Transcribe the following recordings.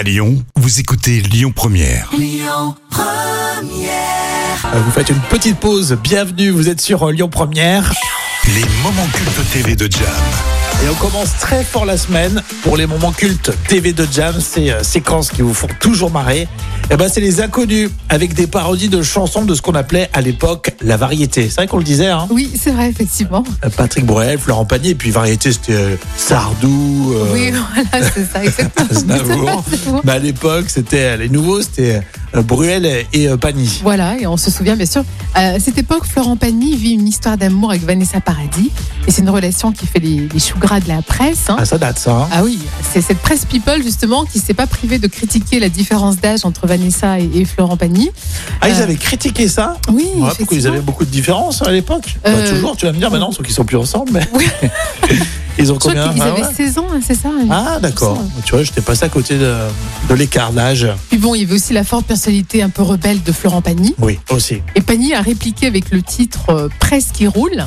À Lyon, vous écoutez Lyon Première. Euh, Vous faites une petite pause. Bienvenue, vous êtes sur euh, Lyon Première. Les moments cultes TV de Jam. Et on commence très fort la semaine pour les moments cultes TV de Jam, ces euh, séquences qui vous font toujours marrer. Et ben c'est les inconnus avec des parodies de chansons de ce qu'on appelait à l'époque la variété. C'est vrai qu'on le disait, hein Oui, c'est vrai, effectivement. Euh, Patrick Bruel, Florent Pagny, et puis variété c'était euh, Sardou. euh, Oui, voilà, c'est ça, exactement. Mais à l'époque, c'était les nouveaux, c'était euh, Bruel et, euh, Pagny. Voilà, et on se souvient bien sûr. À cette époque, Florent Pagny vit une histoire d'amour avec Vanessa Paradis. Et c'est une relation qui fait les, les choux gras de la presse. hein. Ah, ça date ça. hein Ah oui, c'est cette presse people justement qui s'est pas privée de critiquer la différence d'âge entre Vanessa et, et Florent Pagny. Ah, ils Euh, avaient critiqué ça Oui, Ouais, Pourquoi ils avaient beaucoup de différences à l'époque Bah, Euh, Toujours, tu vas me dire, maintenant, sauf qu'ils sont plus ensemble. Mais... Oui. ils ont combien qu'ils Ah, avaient ouais 16 ans, hein, c'est ça Ah, d'accord. Tu vois, j'étais passé à côté de, de l'écart d'âge. Puis bon, il y avait aussi la forte personnalité un peu rebelle de Florent Pagny. Oui, aussi. Et Pagny a répliqué avec le titre euh, Presse qui roule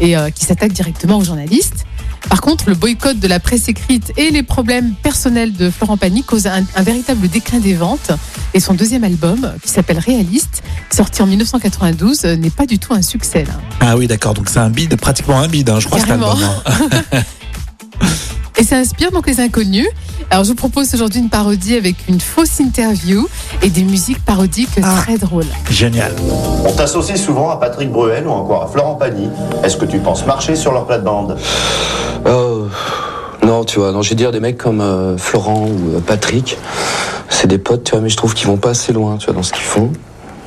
et euh, qui s'attaque directement aux journalistes. Par contre, le boycott de la presse écrite et les problèmes personnels de Florent Pagny causent un, un véritable déclin des ventes. Et son deuxième album, qui s'appelle Réaliste, sorti en 1992, euh, n'est pas du tout un succès. Là. Ah oui, d'accord. Donc c'est un bide, pratiquement un bide, hein, je crois, cet album. hein. Et ça inspire donc les inconnus. Alors je vous propose aujourd'hui une parodie avec une fausse interview et des musiques parodiques Ah. très drôles. Génial. On t'associe souvent à Patrick Bruel ou encore à Florent Pagny. Est-ce que tu penses marcher sur leur plate-bande Euh, non, tu vois, non, je vais dire des mecs comme euh, Florent ou euh, Patrick, c'est des potes, tu vois, mais je trouve qu'ils vont pas assez loin, tu vois, dans ce qu'ils font.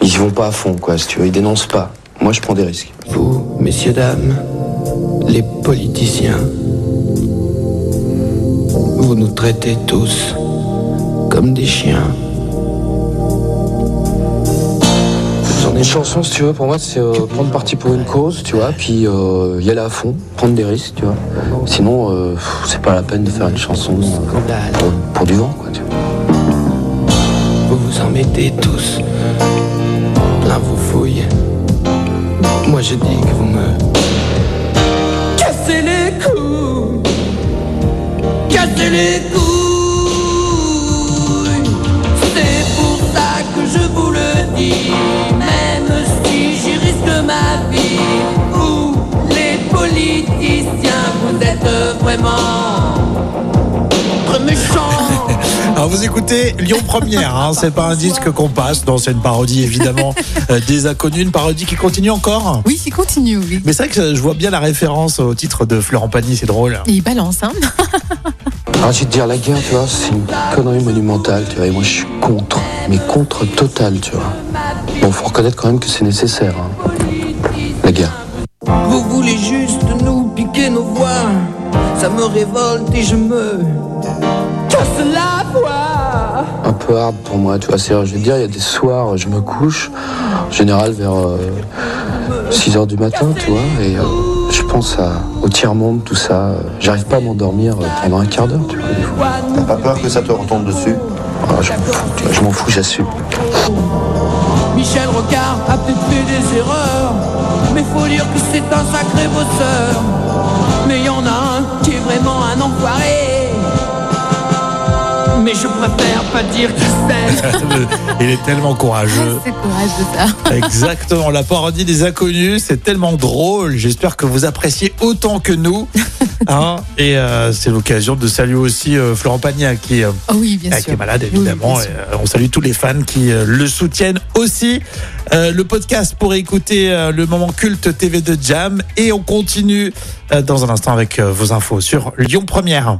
Ils y vont pas à fond, quoi, si tu veux, ils dénoncent pas. Moi, je prends des risques. Vous, messieurs, dames, les politiciens, vous nous traitez tous comme des chiens. Une chanson, si tu veux, pour moi, c'est euh, prendre parti pour une cause, tu vois, puis euh, y aller à fond, prendre des risques, tu vois. Sinon, euh, c'est pas la peine de faire une chanson pour, pour du vent, quoi, tu vois. Vous vous en mettez tous plein vos fouilles. Moi je dis que vous me cassez les couilles, cassez les couilles. Vraiment très méchants. Alors vous écoutez Lyon Première, hein, c'est pas un disque qu'on passe, non, c'est une parodie évidemment euh, des inconnus, une parodie qui continue encore? Oui, qui continue, oui. Mais c'est vrai que je vois bien la référence au titre de Florent Pagny, c'est drôle. Et il balance, hein. Alors, je vais te dire, la guerre, tu vois, c'est une connerie monumentale, tu vois, et moi, je suis contre, mais contre total, tu vois. Bon, faut reconnaître quand même que c'est nécessaire, hein, la guerre. Vous voulez juste Ça me révolte et je me casse la voix Un peu hard pour moi, tu vois, c'est, je vais te dire, il y a des soirs, je me couche, en général vers 6 heures du matin, tu vois, et euh, je pense à, au tiers-monde, tout ça. euh, J'arrive pas à m'endormir euh, pendant un quart d'heure, tu vois, des fois. T'as pas peur que ça te retombe dessus? Alors, je m'en fous, tu vois, je m'en fous, j'assume. Michel Rocard a peut-être fait des erreurs faut dire que c'est un sacré bosseur. Mais y en a un qui est vraiment un enfoiré Mais je préfère pas dire qui c'est Il est tellement courageux. C'est courageux ça. Exactement, la parodie des inconnus, c'est tellement drôle. J'espère que vous appréciez autant que nous. Hein et euh, c'est l'occasion de saluer aussi euh, Florent Pagny qui, euh, Oh oui, bien qui sûr. est malade Oui, évidemment. Et, euh, on salue tous les fans qui euh, le soutiennent aussi. Euh, le podcast pour écouter euh, le moment culte TV de Jam et on continue euh, dans un instant avec euh, vos infos sur Lyon Première.